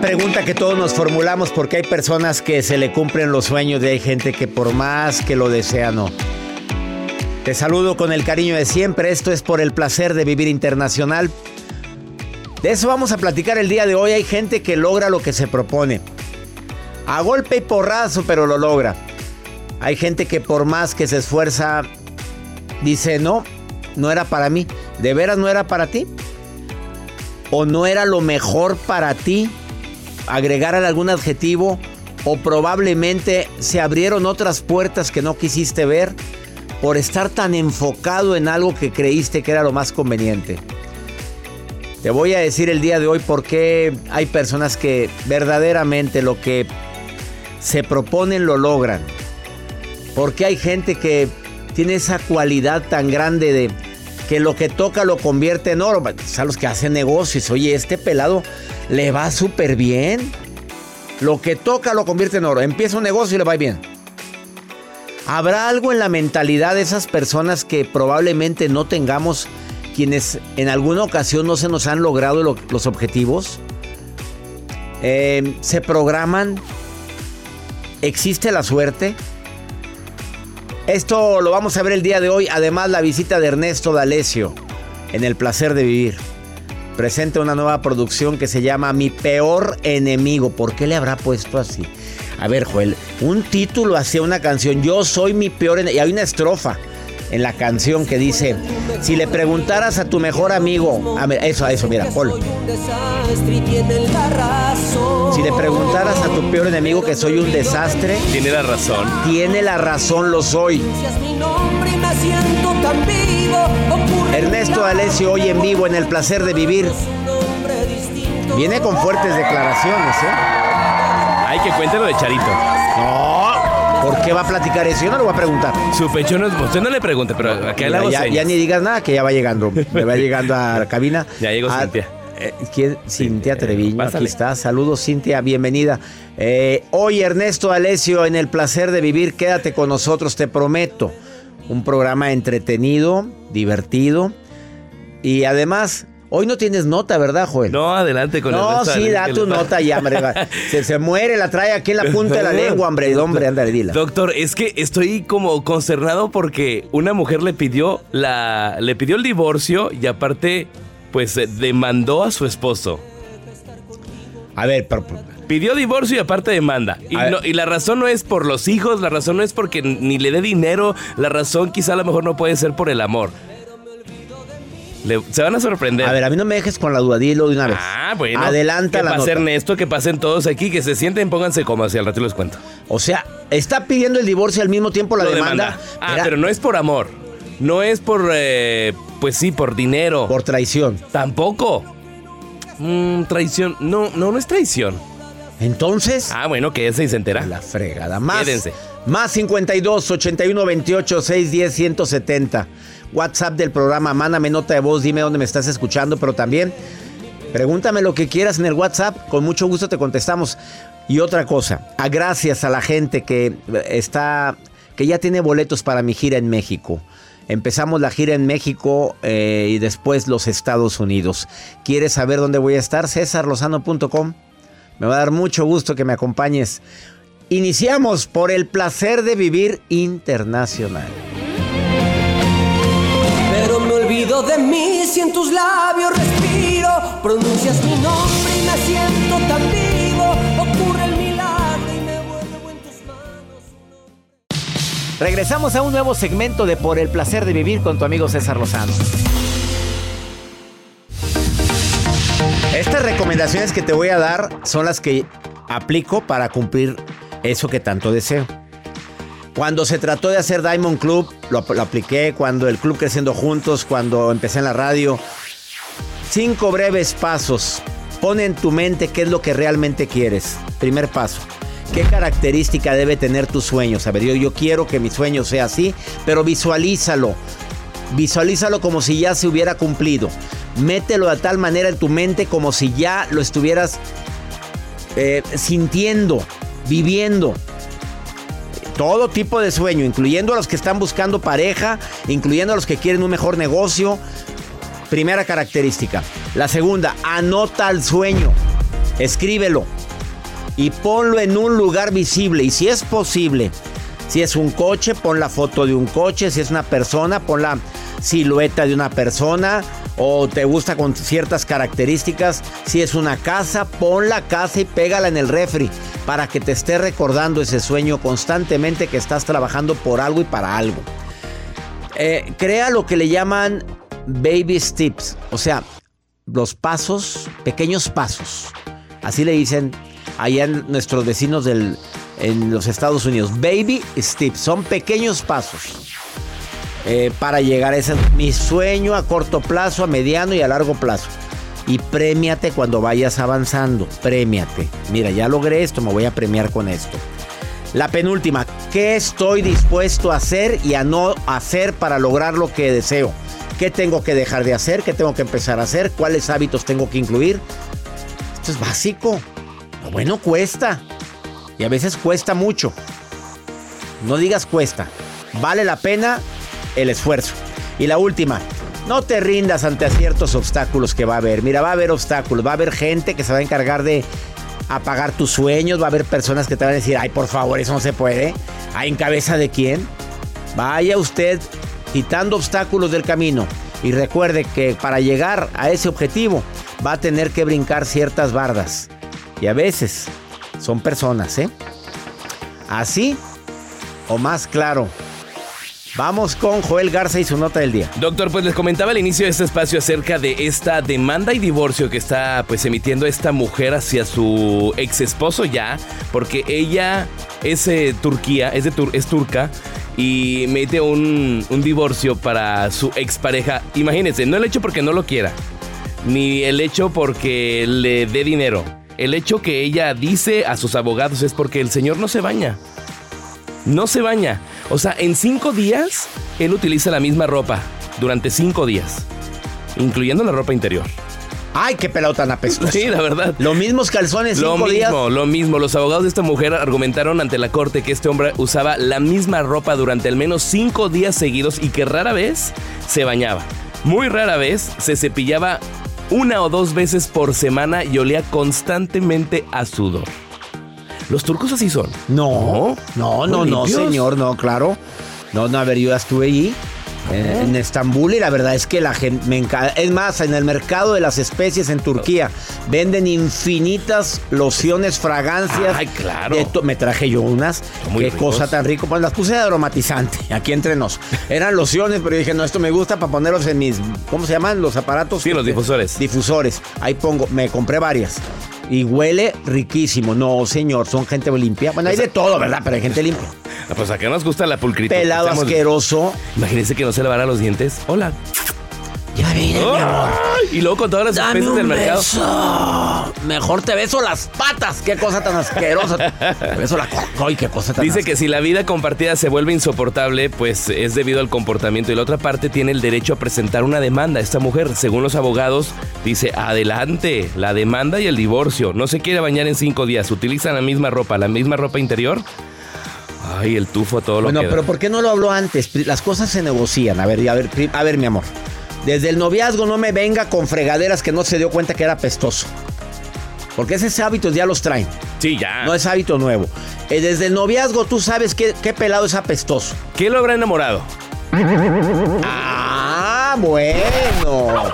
Pregunta que todos nos formulamos porque hay personas que se le cumplen los sueños y hay gente que por más que lo desea no. Te saludo con el cariño de siempre. Esto es por el placer de vivir internacional. De eso vamos a platicar el día de hoy. Hay gente que logra lo que se propone. A golpe y porrazo, pero lo logra. Hay gente que por más que se esfuerza, dice, no, no era para mí. ¿De veras no era para ti? ¿O no era lo mejor para ti? Agregar algún adjetivo o probablemente se abrieron otras puertas que no quisiste ver por estar tan enfocado en algo que creíste que era lo más conveniente. Te voy a decir el día de hoy por qué hay personas que verdaderamente lo que se proponen lo logran. Porque hay gente que tiene esa cualidad tan grande de que lo que toca lo convierte en oro. A los que hacen negocios, oye, este pelado le va súper bien. Lo que toca lo convierte en oro. Empieza un negocio y le va bien. ¿Habrá algo en la mentalidad de esas personas que probablemente no tengamos quienes en alguna ocasión no se nos han logrado los objetivos? Eh, ¿Se programan? ¿Existe la suerte? Esto lo vamos a ver el día de hoy. Además, la visita de Ernesto D'Alessio en El Placer de Vivir. Presenta una nueva producción que se llama Mi Peor Enemigo. ¿Por qué le habrá puesto así? A ver, Joel, un título hacia una canción. Yo soy mi peor enemigo. Y hay una estrofa en la canción que dice, si le preguntaras a tu mejor amigo, a ver, eso, a eso, mira, Paul. Si le preguntaras a tu peor enemigo que soy un desastre, tiene la razón. Tiene la razón, lo soy. Ernesto Alessio hoy en vivo en El Placer de Vivir. Viene con fuertes declaraciones, ¿eh? Hay que cuéntelo de Charito. No, ¿por qué va a platicar eso? Yo no lo voy a preguntar. Su pecho no es. Usted no le pregunte, pero acá le hago ya, ya, ni digas nada, que ya va llegando. Me va llegando a la cabina. Ya llegó a, Cintia. Eh, ¿quién? Cintia Treviño, aquí está. Saludos, Cintia, bienvenida. Eh, hoy Ernesto Alessio en El Placer de Vivir, quédate con nosotros, te prometo. Un programa entretenido, divertido y además Hoy no tienes nota, ¿verdad, Joel? No, adelante con no, el No, sí, da tu nota ya, hombre. se, se, muere, la trae aquí en la punta de la lengua, hombre. Hombre, ándale, dila. Doctor, es que estoy como consternado porque una mujer le pidió la le pidió el divorcio y aparte pues demandó a su esposo. A ver, pero, pidió divorcio y aparte demanda. Y, no, y, la razón no es por los hijos, la razón no es porque ni le dé dinero, la razón quizá a lo mejor no puede ser por el amor. Le, se van a sorprender. A ver, a mí no me dejes con la duda, dilo de una vez. Ah, bueno. Adelanta que la pase nota. Ernesto, que pasen todos aquí, que se sienten, pónganse como así, al rato les cuento. O sea, está pidiendo el divorcio al mismo tiempo la Lo demanda. demanda. Ah, pero no es por amor. No es por, eh, pues sí, por dinero. Por traición. Tampoco. Mm, traición. No, no, no es traición. Entonces. Ah, bueno, quédense y se entera. La fregada. Más. Quédense. Más 52 81 28 610 170. WhatsApp del programa. Mándame nota de voz. Dime dónde me estás escuchando. Pero también pregúntame lo que quieras en el WhatsApp. Con mucho gusto te contestamos. Y otra cosa. A gracias a la gente que está. que ya tiene boletos para mi gira en México. Empezamos la gira en México eh, y después los Estados Unidos. ¿Quieres saber dónde voy a estar? cesarlozano.com. Me va a dar mucho gusto que me acompañes. Iniciamos por el placer de vivir internacional. De mí si en tus labios respiro. Pronuncias mi nombre y me siento tan vivo. Ocurre el milagro y me vuelvo en tus manos. Regresamos a un nuevo segmento de Por el placer de vivir con tu amigo César Lozano. Estas recomendaciones que te voy a dar son las que aplico para cumplir eso que tanto deseo. Cuando se trató de hacer Diamond Club, lo, apliqué. Cuando el club Creciendo Juntos, cuando empecé en la radio. Cinco breves pasos. Pon en tu mente qué es lo que realmente quieres. Primer paso. ¿Qué característica debe tener tu sueño? A ver, yo, yo quiero que mi sueño sea así, pero visualízalo. Visualízalo como si ya se hubiera cumplido. Mételo de tal manera en tu mente como si ya lo estuvieras eh, sintiendo, viviendo. Todo tipo de sueño, incluyendo a los que están buscando pareja, incluyendo a los que quieren un mejor negocio. Primera característica. La segunda, anota el sueño. Escríbelo. Y ponlo en un lugar visible. Y si es posible, si es un coche, pon la foto de un coche. Si es una persona, pon la silueta de una persona. O te gusta con ciertas características. Si es una casa, pon la casa y pégala en el refri. Para que te esté recordando ese sueño constantemente que estás trabajando por algo y para algo. Eh, crea lo que le llaman baby steps. O sea, los pasos, pequeños pasos. Así le dicen allá nuestros vecinos del, en los Estados Unidos. Baby steps. Son pequeños pasos. Eh, para llegar a ese mi sueño a corto plazo, a mediano y a largo plazo. Y premiate cuando vayas avanzando. Premiate. Mira, ya logré esto, me voy a premiar con esto. La penúltima, ¿qué estoy dispuesto a hacer y a no hacer para lograr lo que deseo? ¿Qué tengo que dejar de hacer? ¿Qué tengo que empezar a hacer? ¿Cuáles hábitos tengo que incluir? Esto es básico. Lo bueno cuesta. Y a veces cuesta mucho. No digas cuesta. Vale la pena el esfuerzo. Y la última, no te rindas ante ciertos obstáculos que va a haber. Mira, va a haber obstáculos, va a haber gente que se va a encargar de apagar tus sueños, va a haber personas que te van a decir, ay, por favor, eso no se puede. ¿Ay, en cabeza de quién? Vaya usted quitando obstáculos del camino. Y recuerde que para llegar a ese objetivo va a tener que brincar ciertas bardas. Y a veces son personas, ¿eh? Así o más claro. Vamos con Joel Garza y su nota del día. Doctor, pues les comentaba al inicio de este espacio acerca de esta demanda y divorcio que está pues emitiendo esta mujer hacia su ex esposo ya, porque ella es eh, Turquía, es, de tur es turca y mete un, un divorcio para su expareja. Imagínense, no el hecho porque no lo quiera, ni el hecho porque le dé dinero. El hecho que ella dice a sus abogados es porque el señor no se baña. No se baña. O sea, en cinco días él utiliza la misma ropa. Durante cinco días. Incluyendo la ropa interior. Ay, qué pelado tan apestoso. Sí, la verdad. Los mismos calzones Lo cinco mismo, días. lo mismo. Los abogados de esta mujer argumentaron ante la corte que este hombre usaba la misma ropa durante al menos cinco días seguidos y que rara vez se bañaba. Muy rara vez se cepillaba una o dos veces por semana y olía constantemente a sudor. Los turcos así son. No, no, no, no, limpios. señor, no, claro. No, no, a ver, yo ya estuve allí. eh, En Estambul y la verdad es que la gente me encanta. Es más, en el mercado de las especies en Turquía venden infinitas lociones, fragancias. Ay, claro. me traje yo unas. Muy Qué ricos. cosa tan rico. Pues las puse de aromatizante, aquí entre nos. Eran lociones, pero dije, no, esto me gusta para ponerlos en mis. ¿Cómo se llaman? Los aparatos. Sí, los difusores. Difusores. Ahí pongo, me compré varias. Y huele riquísimo. No, señor, son gente limpia. Bueno, hay de todo, ¿verdad? Pero hay gente limpia. Ah, Pues acá nos gusta la pulcritud. Pelado Estamos- asqueroso. Imagínense que no se lavara los dientes. Hola. Ya viene, mi amor. Ay, Y luego con todas las Dame especies del mercado. beso. Mejor te beso las patas. Qué cosa tan asquerosa. Te beso la cola. Ay, qué cosa tan Dice que si la vida compartida se vuelve insoportable, pues es debido al comportamiento y la otra parte tiene el derecho a presentar una demanda. Esta mujer, según los abogados, dice, adelante, la demanda y el divorcio. No se quiere bañar en cinco días, utilizan la misma ropa, la misma ropa interior. Ay, el tufo, todo lo Bueno, que pero ¿por qué no lo habló antes? Las cosas se negocian. A ver, a ver, a ver, mi amor. Desde el noviazgo no me venga con fregaderas que no se dio cuenta que era pestoso. Porque esos hábitos ya los traen. Sí, ya. No es hábito nuevo. Eh, desde el noviazgo tú sabes qué, qué pelado es apestoso. ¿Qué lo habrá enamorado? Ah, bueno.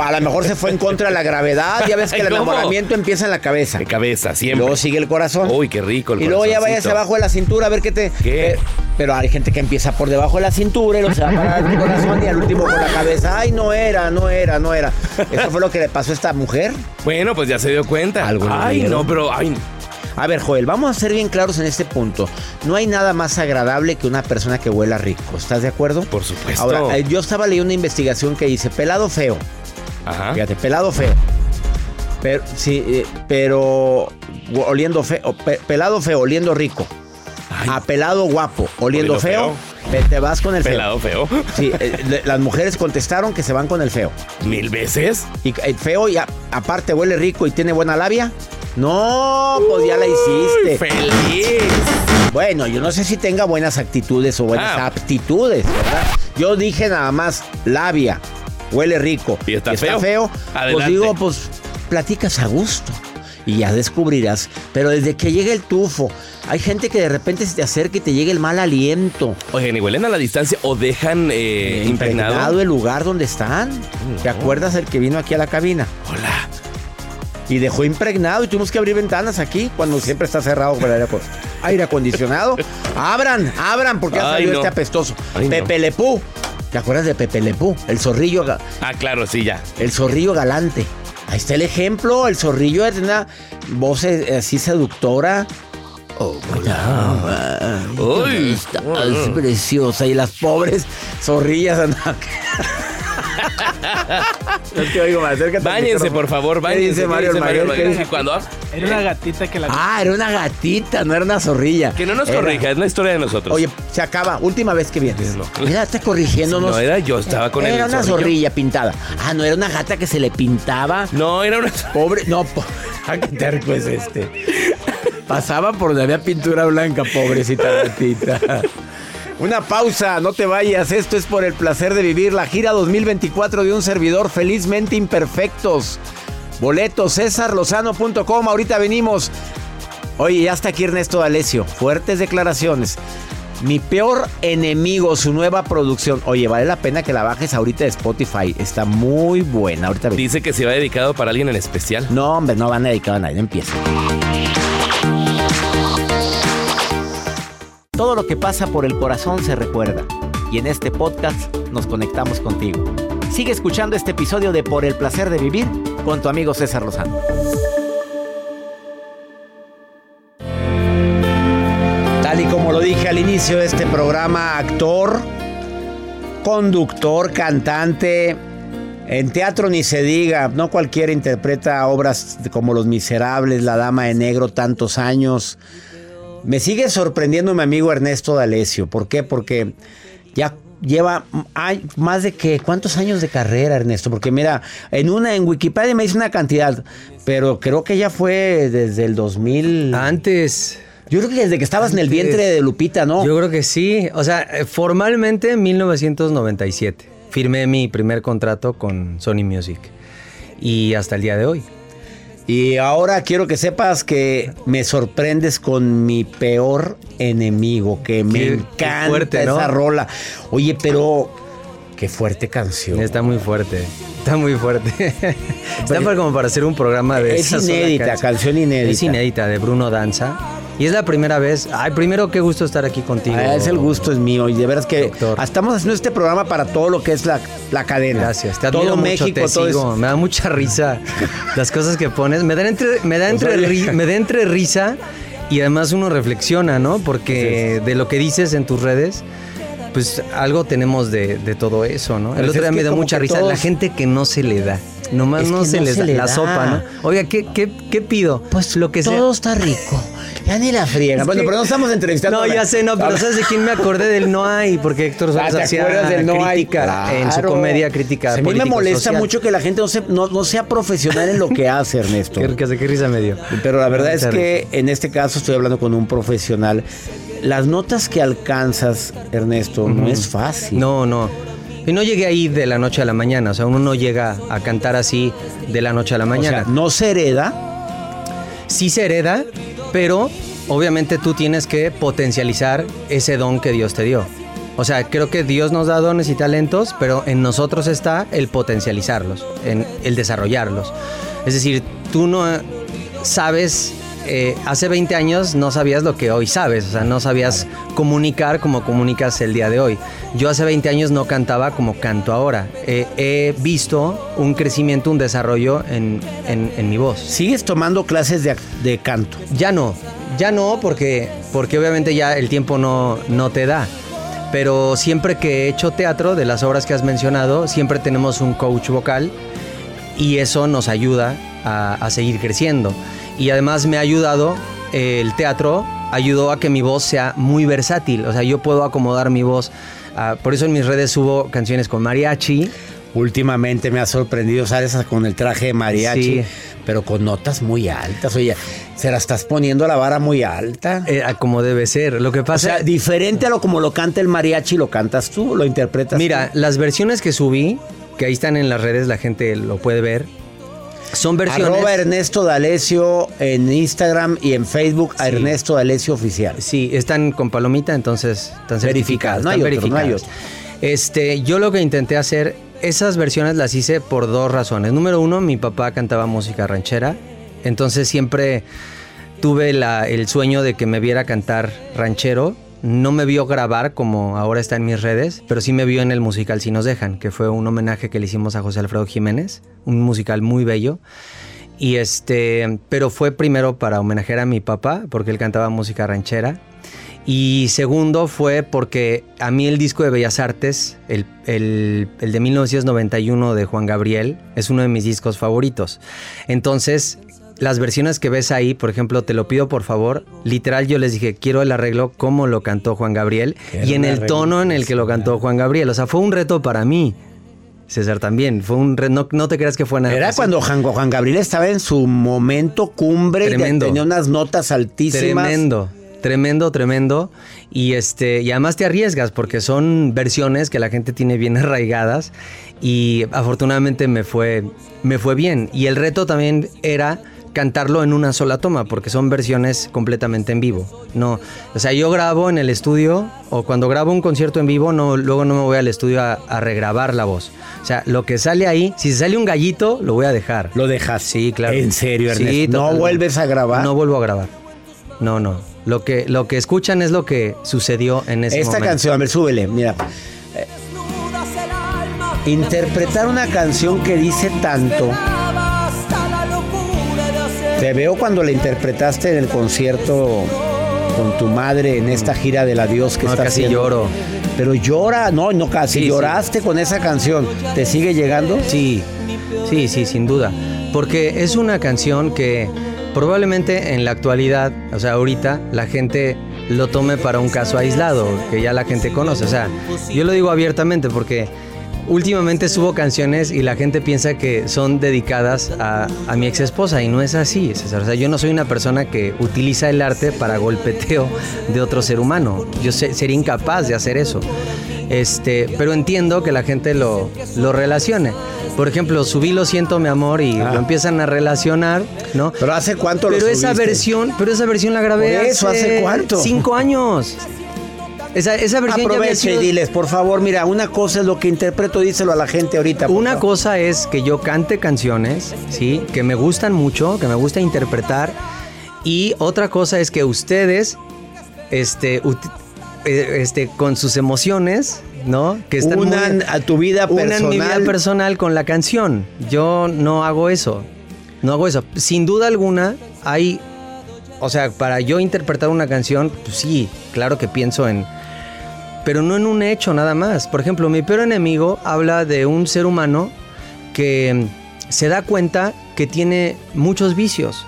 A lo mejor se fue en contra de la gravedad. Ya ves que el ¿Cómo? enamoramiento empieza en la cabeza. De cabeza, siempre. luego sigue el corazón. Uy, qué rico el y luego ya vayas abajo de la cintura a ver qué te. ¿Qué? eh, pero hay gente que empieza por debajo de la cintura y luego se va para el corazón y al último con la cabeza. Ay, no era, no era, no era. Eso fue lo que le pasó a esta mujer. Bueno, pues ya se dio cuenta. Algo Ay, dieron. no, pero ay, A ver, Joel, vamos a ser bien claros en este punto. No hay nada más agradable que una persona que huela rico. ¿Estás de acuerdo? por supuesto. Ahora, eh, yo estaba leyendo una investigación que dice pelado feo. Ajá. Fíjate, pelado feo. Pero, sí, eh, pero oliendo feo. pe- pelado feo, oliendo rico. Ay, A pelado guapo, oliendo, Oliendo feo, Te, te vas con el pelado feo. feo. Sí, eh, le- las mujeres contestaron que se van con el feo. ¿Mil veces? Y el feo, y a- aparte huele rico y tiene buena labia. No, pues ya la hiciste. ¡Feliz! Bueno, yo no sé si tenga buenas actitudes o buenas Ah. aptitudes, ¿verdad? Yo dije nada más labia, huele rico. ¿Y está feo? Pues digo, pues platicas a gusto y ya descubrirás. Pero desde que llega el tufo, hay gente que de repente se te acerca y te llega el mal aliento. Oigan, ¿y huelen a la distancia o dejan eh, impregnado? el lugar donde están. ¿Te acuerdas el que vino aquí a la cabina? Hola. Y dejó impregnado y tuvimos que abrir ventanas aquí cuando siempre está cerrado el aire, aire acondicionado. Abran, abran porque ha salido no. este apestoso. Ay, no. Pepe Lepú. ¿Te acuerdas de Pepe Lepú? El zorrillo, Ah, claro, sí, ya. el zorrillo galante. Ahí está el ejemplo. El zorrillo es una voz eh, así seductora. Oh, hola. Uy. Estás preciosa. Y las pobres zorrillas andan. No te oigo más. Acércate al Báñense, por favor, ¿Qué báñense. dice ¿Qué Mario dice Mayor? ¿Qué Mayor? dice? Que cuando- Era una gatita que la... Ah, era una gatita, no era una zorrilla. Que no nos Era- corrija, es la historia de nosotros. Oye, se acaba. Última vez que vienes. No. Mira, está corrigiéndonos. no era yo, estaba con era el una zorrillo. zorrilla pintada. Ah, no, era una gata que se le pintaba. No, era una... Pobre, no, po- ah, qué terco es este. Pasaba por donde había pintura blanca, pobrecita gatita. Una pausa, no te vayas. Esto es por el placer de vivir la gira 2024 de un servidor felizmente imperfectos. Boletos cesarlozano.com. Ahorita venimos. Oye, ya está aquí Ernesto D'Alessio. Fuertes declaraciones. Mi peor enemigo, su nueva producción. Oye, vale la pena que la bajes ahorita de Spotify. Está muy buena. Ahorita venimos. Dice que se va dedicado para alguien en especial. No, hombre, no van a dedicar a nadie. Empieza. Todo lo que pasa por el corazón se recuerda. Y en este podcast nos conectamos contigo. Sigue escuchando este episodio de Por el placer de vivir con tu amigo César Lozano. Tal y como lo dije al inicio de este programa, actor, conductor, cantante, en teatro ni se diga, no cualquiera interpreta obras como Los Miserables, La Dama de Negro, tantos años. Me sigue sorprendiendo mi amigo Ernesto D'Alessio. ¿Por qué? Porque ya lleva más de que cuántos años de carrera, Ernesto. Porque mira, en una en Wikipedia me dice una cantidad, pero creo que ya fue desde el 2000. Antes. Yo creo que desde que estabas en el vientre de Lupita, ¿no? Yo creo que sí. O sea, eh, formalmente en 1997 firmé mi primer contrato con Sony Music. Y hasta el día de hoy. Y ahora quiero que sepas que me sorprendes con mi peor enemigo, que me Qué- encanta fuerte, ¿no? esa rola. Oye, pero qué fuerte canción. Está muy fuerte. Está muy fuerte. Está para, como para hacer un programa de Es esa inédita, canción inédita. Es inédita, de Bruno Danza. Y es la primera vez. Ay, primero, qué gusto estar aquí contigo. Ah, es el gusto es mío y de veras que Doctor. estamos haciendo este programa para todo lo que es la, la cadena. Gracias, te todo mucho, México, te todo es- sigo. Me da mucha risa las cosas que pones. Me da entre, me da entre, oye. ri- me da entre risa y además uno reflexiona, ¿no? Porque de lo que dices en tus redes, pues algo tenemos de, de todo eso, ¿no? El Pues otro día me da mucha risa todos- la gente que no se le da. Nomás Es no que se no les se da le la da. sopa, ¿no? Oiga, ¿qué, qué, qué pido? Pues lo que sea. Todo está rico. Ya ni la friega. Es bueno, que- pero no estamos entrevistando. No, ya sé, no, pero ¿sabes de quién me acordé del No Hay? Porque Héctor Ah, Suárez ¿te hacía del no hay? crítica en su Claro. comedia crítica A mí me molesta social. mucho que la gente no, se- no, no sea profesional en lo que hace, Ernesto. Qué, qué, qué risa me dio. Pero la verdad es da que en este caso estoy hablando con un profesional. Las notas que alcanzas, Ernesto, no es fácil. No, no. Y no llegué ahí de la noche a la mañana. O sea, uno no llega a cantar así de la noche a la O sea, mañana. no se hereda. Sí se hereda, pero obviamente tú tienes que potencializar ese don que Dios te dio. O sea, creo que Dios nos da dones y talentos, pero en nosotros está el potencializarlos, en el desarrollarlos. Es decir, tú no sabes eh, hace 20 años no sabías lo que hoy sabes, o sea, no sabías comunicar como comunicas el día de hoy. Yo hace 20 años no cantaba como canto ahora. Eh, he visto un crecimiento, un desarrollo en, mi voz. ¿Sigues tomando clases de, canto? Ya no, ya no, porque, porque obviamente ya el tiempo no, no te da. Pero siempre que he hecho teatro, de las obras que has mencionado, siempre tenemos un coach vocal y eso nos ayuda a, a seguir creciendo y además me ha ayudado eh, el teatro ayudó a que mi voz sea muy versátil, o sea, yo puedo acomodar mi voz. Ah, por eso en mis redes subo canciones con mariachi. Últimamente me ha sorprendido, ¿sabes? Con el traje de mariachi, pero con notas muy altas. Oye, se la estás poniendo la vara muy alta. Eh, como debe ser. Lo que pasa. O sea, diferente a lo como lo canta el mariachi, lo cantas tú, lo interpretas. Mira, las versiones que subí, que ahí están en las redes, la gente lo puede ver son versiones. Arroba Ernesto D'Alessio en Instagram y en Facebook a Ernesto D'Alessio Oficial. Sí, están con palomita, entonces están verificadas. No hay, verificadas. Este, yo lo que intenté hacer, esas versiones las hice por dos razones. Número uno, mi papá cantaba música ranchera, entonces siempre tuve el sueño de que me viera cantar ranchero no me vio grabar como ahora está en mis redes, pero sí me vio en el musical Si nos dejan, que fue un homenaje que le hicimos a José Alfredo Jiménez, un musical muy bello. Y este, pero fue primero para homenajear a mi papá, porque él cantaba música ranchera. Y segundo fue porque a mí el disco de Bellas Artes, el, el, el, de 1991 de Juan Gabriel, es uno de mis discos favoritos. Entonces, las versiones que ves ahí, por ejemplo, te lo pido por favor, literal yo les dije, quiero el arreglo como lo cantó Juan Gabriel y en el tono en el que lo cantó Juan Gabriel. O sea, fue un reto para mí. César también, fue un reto, no, te creas que fue nada. Era cuando Juan, Gabriel estaba en su momento cumbre tremendo. tenía unas notas altísimas. Tremendo, tremendo, tremendo. Y este, y además te arriesgas porque son versiones que la gente tiene bien arraigadas. Y afortunadamente me fue, me fue bien. Y el reto también era cantarlo en una sola toma, porque son versiones completamente en vivo. No, o sea, yo grabo en el estudio o cuando grabo un concierto en vivo, no, luego no me voy al estudio a, regrabar la voz. O sea, lo que sale ahí, si sale un gallito, lo voy a dejar. ¿Lo dejas? Sí, claro. ¿En serio, Ernesto? ¿No vuelves a grabar? No vuelvo a grabar. No, no. Lo que, lo que escuchan es lo que sucedió en ese Esta canción, a ver, súbele, mira. interpretar una canción que dice tanto te veo cuando la interpretaste en el concierto con tu madre en esta gira del adiós que no, está casi lloro. Pero llora, no, no casi lloraste con esa canción. ¿Te sigue llegando? Sí, sí, sí, sin duda. Porque es una canción que probablemente en la actualidad, o sea, ahorita la gente lo tome para un caso aislado, que ya la gente conoce. O sea, yo lo digo abiertamente porque últimamente subo canciones y la gente piensa que son dedicadas a, mi ex esposa y no es así, César. O sea, yo no soy una persona que utiliza el arte para golpeteo de otro ser humano. Yo sería incapaz de hacer eso. Este, pero entiendo que la gente lo, lo relacione. Por ejemplo, subí Lo siento mi amor y lo ah. empiezan a relacionar, ¿no? Pero hace cuánto lo Pero esa versión, pero esa versión la grabé eso, hace, cuánto? Cinco años. Esa, esa versión Aproveche y diles, por favor, mira, una cosa es lo que interpreto, díselo a la gente ahorita. Una cosa es que yo cante canciones, ¿sí? Que me gustan mucho, que me gusta interpretar. Y otra cosa es que ustedes, este, eh, este, con sus emociones, ¿no? Que están unan a tu vida personal. Unan mi vida personal con la canción. Yo no hago eso. No hago eso. Sin duda alguna, hay. O sea, para yo interpretar una canción, pues sí, claro que pienso en pero no en un hecho nada más. Por ejemplo, mi peor enemigo habla de un ser humano que se da cuenta que tiene muchos vicios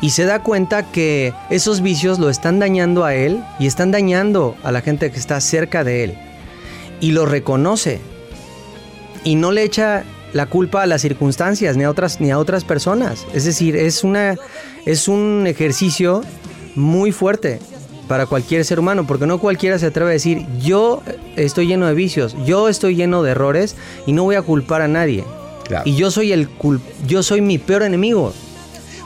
y se da cuenta que esos vicios lo están dañando a él y están dañando a la gente que está cerca de él y lo reconoce y no le echa la culpa a las circunstancias ni a otras ni a otras personas. Es decir, es una es un ejercicio muy fuerte para cualquier ser humano, porque no cualquiera se atreve a decir, yo estoy lleno de vicios, yo estoy lleno de errores y no voy a culpar a nadie. Y yo soy el yo soy mi peor enemigo.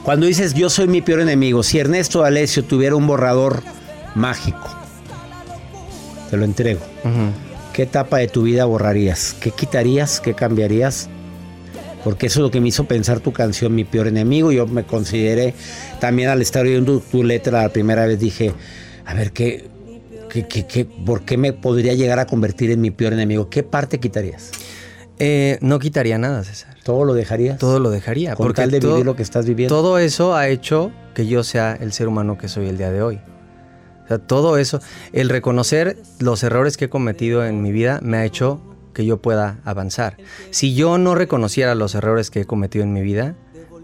Cuando dices yo soy mi peor enemigo, si Ernesto Alessio tuviera un borrador mágico, te lo entrego. ¿Qué etapa de tu vida borrarías? ¿Qué quitarías? ¿Qué cambiarías? Porque eso es lo que me hizo pensar tu canción, Mi Peor Enemigo. Yo me consideré, también al estar oyendo tu letra la primera vez, dije, a ver, ¿qué, qué, qué, por qué me podría llegar a convertir en mi peor enemigo? ¿Qué parte quitarías? Eh, no quitaría nada, César. ¿Todo lo dejarías? Todo lo dejaría. Con tal de vivir lo que estás viviendo. Todo eso ha hecho que yo sea el ser humano que soy el día de hoy. O sea, todo eso, el reconocer los errores que he cometido en mi vida me ha hecho que yo pueda avanzar. Si yo no reconociera los errores que he cometido en mi vida,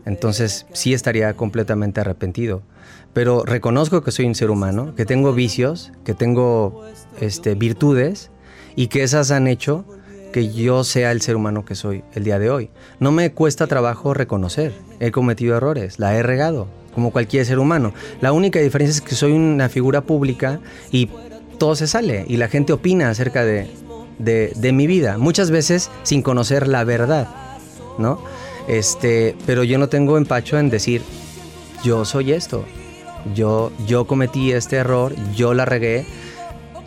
entonces sí estaría completamente arrepentido. Pero reconozco que soy un ser humano, que tengo vicios, que tengo este, virtudes y que esas han hecho que yo sea el ser humano que soy el día de hoy. No me cuesta trabajo reconocer, he cometido errores, la he regado, como cualquier ser humano. La única diferencia es que soy una figura pública y todo se sale y la gente opina acerca de, mi vida, muchas veces sin conocer la verdad, ¿no? Este, pero yo no tengo empacho en decir, yo soy esto, yo, yo cometí este error, yo la regué,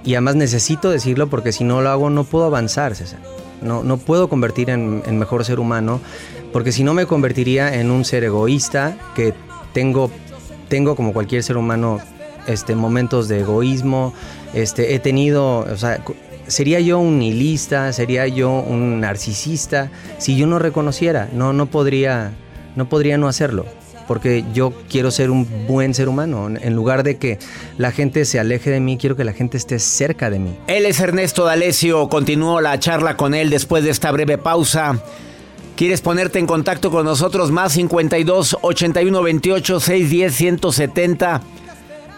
y además necesito decirlo porque si no lo hago no puedo avanzar, César. No, no puedo convertir en, en mejor ser humano porque si no me convertiría en un ser egoísta que tengo, tengo como cualquier ser humano este, momentos de egoísmo. Este, he tenido, o sea, sería yo un nihilista, sería yo un narcisista si yo no reconociera, no, no podría, no podría no hacerlo porque yo quiero ser un buen ser humano. En lugar de que la gente se aleje de mí, quiero que la gente esté cerca de mí. Él es Ernesto D'Alessio. Continúo la charla con él después de esta breve pausa. ¿Quieres ponerte en contacto con nosotros? Más 52 81 28 610 170.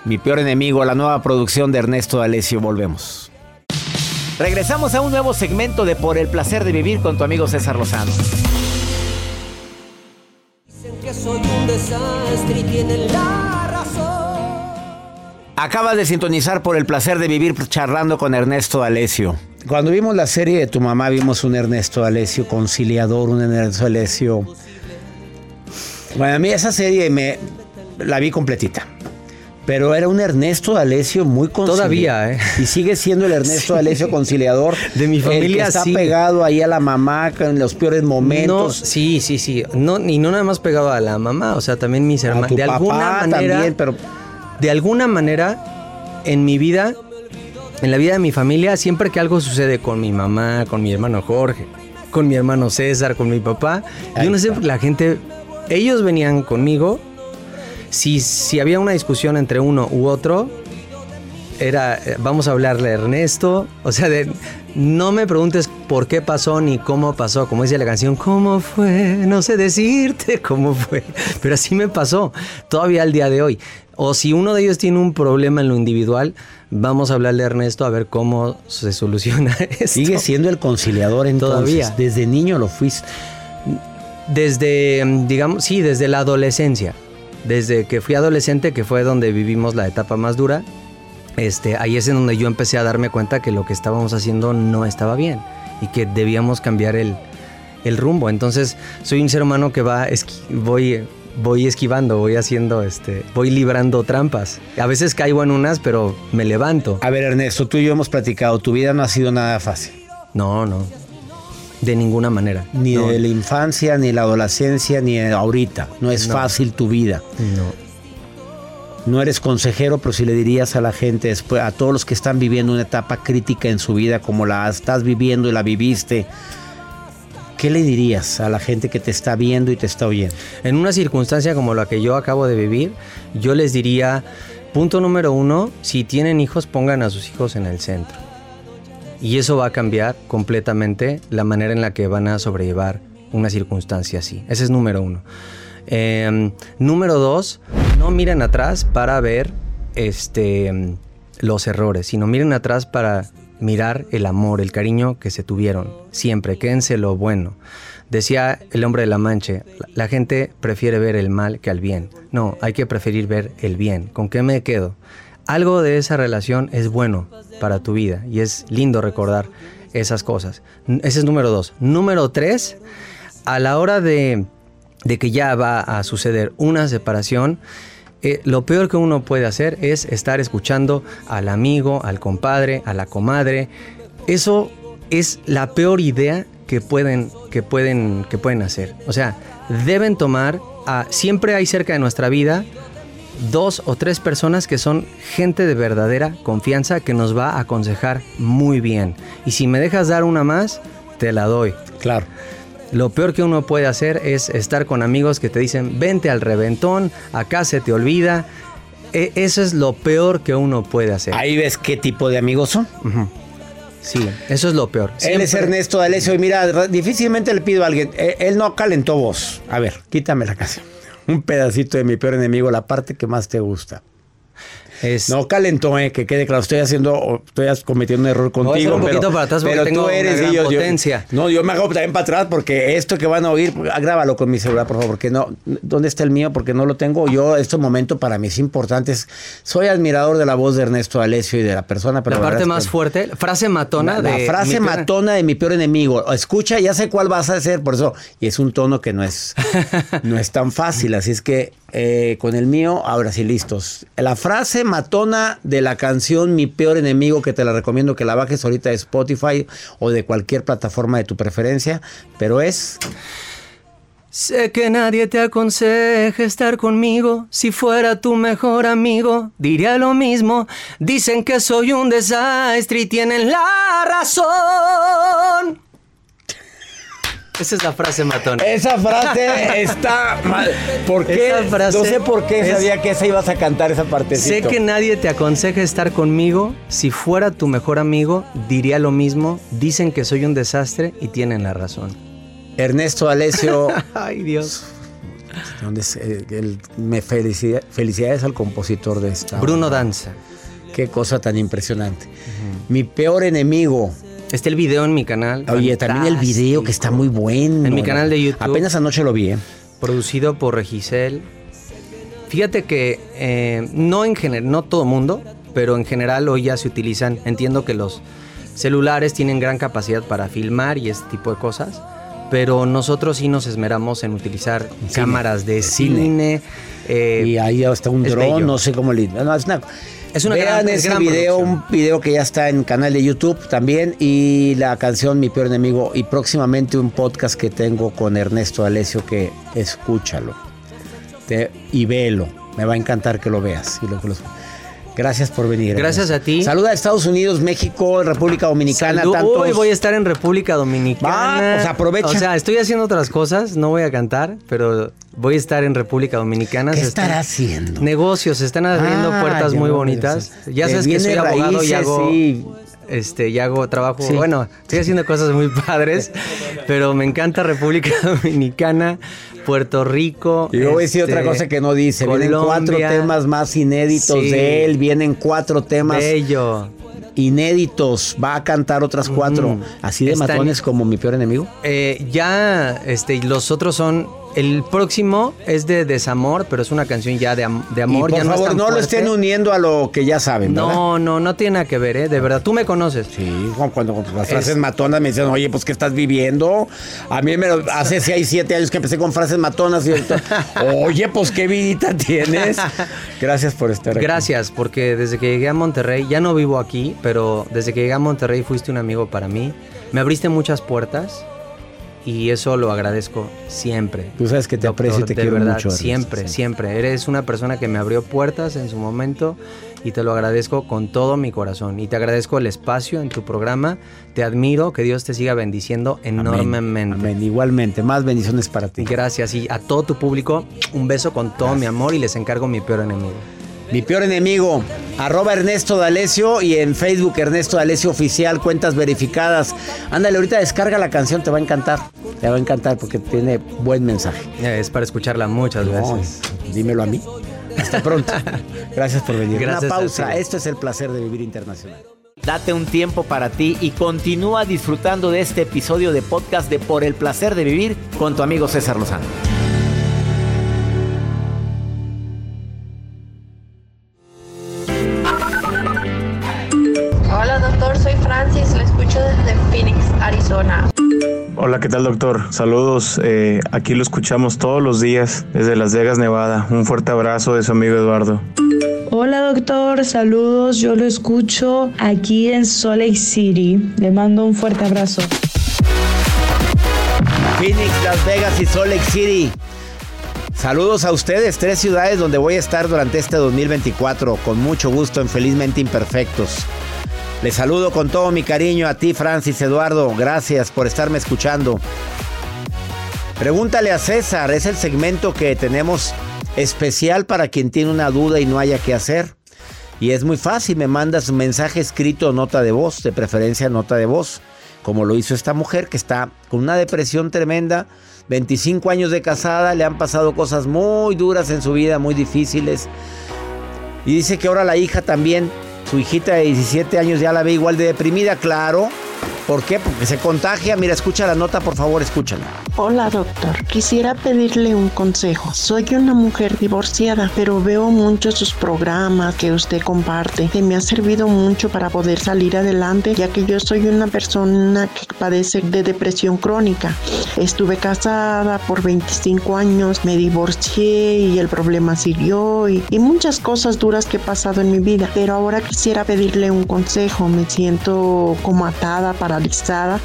Mi peor enemigo, la nueva producción de Ernesto D'Alessio. Volvemos. Regresamos a un nuevo segmento de Por el placer de vivir con tu amigo César Lozano desastre y tienen la razón. Acabas de sintonizar por el placer de vivir charlando con Ernesto Alesio. Cuando vimos la serie de tu mamá, vimos un Ernesto Alesio conciliador, un Ernesto Alesio. Bueno, a mí esa serie me la vi completita. Pero era un Ernesto D'Alessio muy conciliador. Todavía, ¿eh? Y sigue siendo el Ernesto D'Alessio conciliador. De mi familia, el que está pegado ahí a la mamá en los peores momentos. sí, sí, sí. No, y no nada más pegado a la mamá, o sea, también mis hermanos. De alguna manera. También, pero... De alguna manera, en mi vida, en la vida de mi familia, siempre que algo sucede con mi mamá, con mi hermano Jorge, con mi hermano César, con mi papá, yo no sé, la gente, ellos venían conmigo si, si había una discusión entre uno u otro, era, eh, vamos a hablarle a Ernesto, o sea, de, no me preguntes por qué pasó ni cómo pasó, como dice la canción, ¿cómo fue? No sé decirte cómo fue, pero así me pasó, todavía al día de hoy. O si uno de ellos tiene un problema en lo individual, vamos a hablarle a Ernesto a ver cómo se soluciona esto. Sigue siendo el conciliador entonces. Todavía. Desde niño lo fuiste. Desde, digamos, sí, desde la adolescencia desde que fui adolescente, que fue donde vivimos la etapa más dura, este, ahí es en donde yo empecé a darme cuenta que lo que estábamos haciendo no estaba bien y que debíamos cambiar el, rumbo. Entonces, soy un ser humano que va, voy, voy esquivando, voy haciendo, este, voy librando trampas. A veces caigo en unas, pero me levanto. A ver, Ernesto, tú y yo hemos platicado, tu vida no ha sido nada fácil. No, no. De ninguna manera. Ni de la infancia, ni la adolescencia, ni ahorita. No es fácil tu vida. No. No eres consejero, pero si le dirías a la gente, después, a todos los que están viviendo una etapa crítica en su vida, como la estás viviendo y la viviste, ¿qué le dirías a la gente que te está viendo y te está oyendo? En una circunstancia como la que yo acabo de vivir, yo les diría, punto número uno, si tienen hijos, pongan a sus hijos en el centro. Y eso va a cambiar completamente la manera en la que van a sobrellevar una circunstancia así. Ese es número uno. Em, número dos, no miren atrás para ver este, los errores, sino miren atrás para mirar el amor, el cariño que se tuvieron. Siempre, quédense lo bueno. Decía el hombre de la mancha, la gente prefiere ver el mal que al bien. No, hay que preferir ver el bien. ¿Con qué me quedo? Algo de esa relación es bueno para tu vida y es lindo recordar esas cosas. Ese es número dos. Número tres, a la hora de, que ya va a suceder una separación, eh, lo peor que uno puede hacer es estar escuchando al amigo, al compadre, a la comadre. Eso es la peor idea que pueden, que pueden, que pueden hacer. O sea, deben tomar, a, siempre hay cerca de nuestra vida dos o tres personas que son gente de verdadera confianza que nos va a aconsejar muy bien. Y si me dejas dar una más, te la doy. Claro. Lo peor que uno puede hacer es estar con amigos que te dicen, vente al reventón, acá se te olvida. E, eso es lo peor que uno puede hacer. Ahí ves qué tipo de amigos son. Sí, eso es lo peor. Él es Ernesto D'Alessio y mira, difícilmente le pido a alguien. Eh, él no calentó voz. A ver, quítame la canción. Un pedacito de mi peor enemigo, la parte que más te gusta. No calentó, eh, que quede claro. Estoy haciendo, estoy cometiendo un error contigo. un poquito pero, para atrás porque tengo tú eres una gran potencia. no, yo me hago también para atrás porque esto que van a oír, grábalo con mi celular, por favor, porque no, ¿dónde está el mío? Porque no lo tengo. Yo, este momento para mí es importante. Soy admirador de la voz de Ernesto Alessio y de la persona, pero la parte más fuerte, frase matona la, de. La frase matona de mi peor enemigo. Escucha, ya sé cuál vas a hacer, por eso. Y es un tono que no es, no es tan fácil. Así es que eh, con el mío, ahora sí, listos. La frase matona de la canción Mi peor enemigo, que te la recomiendo que la bajes ahorita de Spotify o de cualquier plataforma de tu preferencia, pero es... Sé que nadie te aconseja estar conmigo. Si fuera tu mejor amigo, diría lo mismo. Dicen que soy un desastre y tienen la razón. Esa es la frase matona. Esa frase está mal. ¿Por qué? no sé por qué sabía que esa ibas a cantar esa partecita. Sé que nadie te aconseja estar conmigo. Si fuera tu mejor amigo, diría lo mismo. Dicen que soy un desastre y tienen la razón. Ernesto Alessio. Ay, Dios. Eh, me felicidades al compositor de esta. Bruno Danza. Qué cosa tan impresionante. Mi peor enemigo. Está el video en mi canal. Oye, también el video que está muy bueno. En mi canal de YouTube. Apenas anoche lo vi. ¿eh? Producido por Regisel. Fíjate que eh, no en general, no todo mundo, pero en general hoy ya se utilizan. Entiendo que los celulares tienen gran capacidad para filmar y este tipo de cosas. Pero nosotros sí nos esmeramos en utilizar cámaras de cine. Eh, y ahí está un dron, no sé cómo le. No, es una, es una Vean gran, ese gran video, producción. un video que ya está en canal de YouTube también y la canción Mi peor enemigo y próximamente un podcast que tengo con Ernesto Alessio que escúchalo Te- y véelo. Me va a encantar que lo veas. Y lo que los- Gracias por venir. Gracias a ti. Saluda a Estados Unidos, México, República Dominicana. Salud. tantos- Hoy voy a estar en República Dominicana. Va, pues aprovecha. O sea, estoy haciendo otras cosas, no voy a cantar, pero voy a estar en República Dominicana. ¿Qué estará haciendo? Negocios, se están abriendo Ah, puertas ya muy bonitas. Ya sabes que soy abogado y hago, sí. este, y hago trabajo. Sí. Bueno, estoy haciendo cosas muy padres, pero me encanta República Dominicana, Puerto Rico. Y yo voy a decir este, otra cosa que no dice. Vienen cuatro temas más inéditos Sí. de él. Vienen cuatro temas Bello. inéditos. Va a cantar otras cuatro. Así de Están- matones como mi peor enemigo. Eh, ya, este, los otros son. El próximo es de desamor, pero es una canción ya de, am- de amor. y por ya favor, no, lo estén uniendo a lo que ya saben, ¿verdad? No, no, no tiene nada que ver, ¿eh? De verdad, tú me conoces. Sí, Juan, cuando con las frases Es- matonas me dicen, oye, pues, ¿qué estás viviendo? A mí me lo- hace 6, 7 años que empecé con frases matonas y oye, pues, ¿qué vidita tienes? Gracias por estar aquí. Gracias, porque desde que llegué a Monterrey, ya no vivo aquí, pero desde que llegué a Monterrey fuiste un amigo para mí. Me abriste muchas puertas y eso lo agradezco siempre. Tú sabes que te aprecio y te de quiero verdad, mucho. Siempre, sí. siempre. Eres una persona que me abrió puertas en su momento y te lo agradezco con todo mi corazón. Y te agradezco el espacio en tu programa. Te admiro, que Dios te siga bendiciendo enormemente. Amén. Igualmente, más bendiciones para ti. Gracias y a todo tu público un beso con todo mi amor y les encargo mi peor enemigo. Mi peor enemigo, arroba Ernesto D'Alessio y en Facebook Ernesto D'Alessio Oficial, cuentas verificadas. Ándale, ahorita descarga la canción, te va a encantar. Te va a encantar porque tiene buen mensaje. Es para escucharla muchas No, veces. dímelo a mí. Hasta pronto. Gracias por venir. Gracias Una pausa. Esto es el placer de vivir internacional. Date un tiempo para ti y continúa disfrutando de este episodio de podcast de Por el placer de vivir con tu amigo César Lozano. Hola, ¿qué tal doctor? Saludos, eh, aquí lo escuchamos todos los días desde Las Vegas, Nevada. Un fuerte abrazo de su amigo Eduardo. Hola doctor, saludos, yo lo escucho aquí en Salt Lake City. Le mando un fuerte abrazo. Phoenix, Las Vegas y Salt Lake City. Saludos a ustedes, tres ciudades donde voy a estar durante este 2024 con mucho gusto en Felizmente Imperfectos. Les saludo con todo mi cariño a ti, Francis Eduardo. Gracias por estarme escuchando. Pregúntale a César, es el segmento que tenemos especial para quien tiene una duda y no haya qué hacer. Y es muy fácil, me mandas un mensaje escrito nota de voz, de preferencia nota de voz, como lo hizo esta mujer que está con una depresión tremenda, 25 años de casada, le han pasado cosas muy duras en su vida, muy difíciles. Y dice que ahora la hija también su hijita de 17 años ya la ve igual de deprimida, claro. ¿Por qué? Porque se contagia. Mira, escucha la nota, por favor, escúchala. Hola, doctor. Quisiera pedirle un consejo. Soy una mujer divorciada, pero veo mucho sus programas que usted comparte, que me ha servido mucho para poder salir adelante, ya que yo soy una persona que padece de depresión crónica. Estuve casada por 25 años, me divorcié y el problema siguió y, y muchas cosas duras que he pasado en mi vida. Pero ahora quisiera pedirle un consejo. Me siento como atada,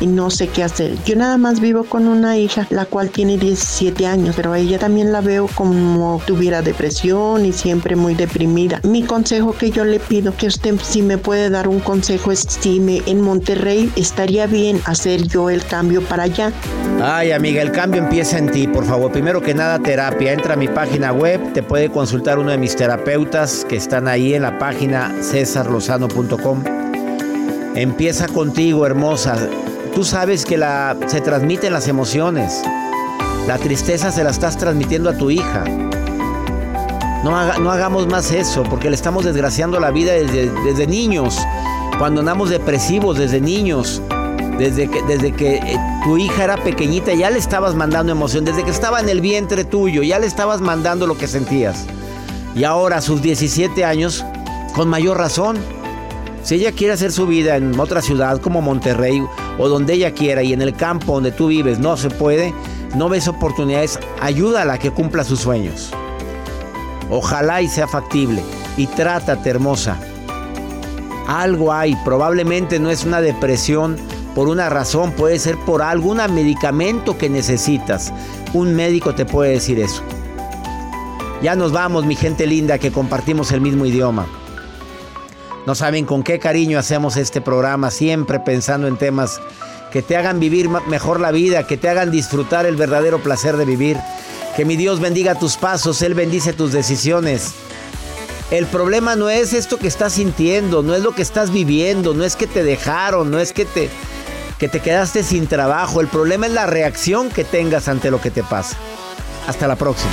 y no sé qué hacer. Yo nada más vivo con una hija, la cual tiene 17 años, pero a ella también la veo como tuviera depresión y siempre muy deprimida. Mi consejo que yo le pido, que usted si me puede dar un consejo, es si me, en Monterrey estaría bien hacer yo el cambio para allá. Ay, amiga, el cambio empieza en ti, por favor. Primero que nada, terapia. Entra a mi página web, te puede consultar uno de mis terapeutas que están ahí en la página cesarlozano.com. Empieza contigo, hermosa. Tú sabes que se transmiten las emociones. La tristeza se la estás transmitiendo a tu hija. No, no hagamos más eso, porque le estamos desgraciando la vida desde, desde niños. Cuando andamos depresivos desde niños. Desde que, desde que eh, tu hija era pequeñita ya le estabas mandando emoción. Desde que estaba en el vientre tuyo ya le estabas mandando lo que sentías. Y ahora a sus 17 años, con mayor razón. Si ella quiere hacer su vida en otra ciudad como Monterrey o donde ella quiera y en el campo donde tú vives no se puede, no ves oportunidades, ayúdala a que cumpla sus sueños. Ojalá y sea factible. Y trátate, hermosa. Algo hay, probablemente no es una depresión por una razón, puede ser por algún medicamento que necesitas. Un médico te puede decir eso. Ya nos vamos, mi gente linda, que compartimos el mismo idioma. No saben con qué cariño hacemos este programa, siempre pensando en temas que te hagan vivir mejor la vida, que te hagan disfrutar el verdadero placer de vivir. Que mi Dios bendiga tus pasos, Él bendice tus decisiones. El problema no es esto que estás sintiendo, no es lo que estás viviendo, no es que te dejaron, no es que te, que te quedaste sin trabajo. El problema es la reacción que tengas ante lo que te pasa. Hasta la próxima.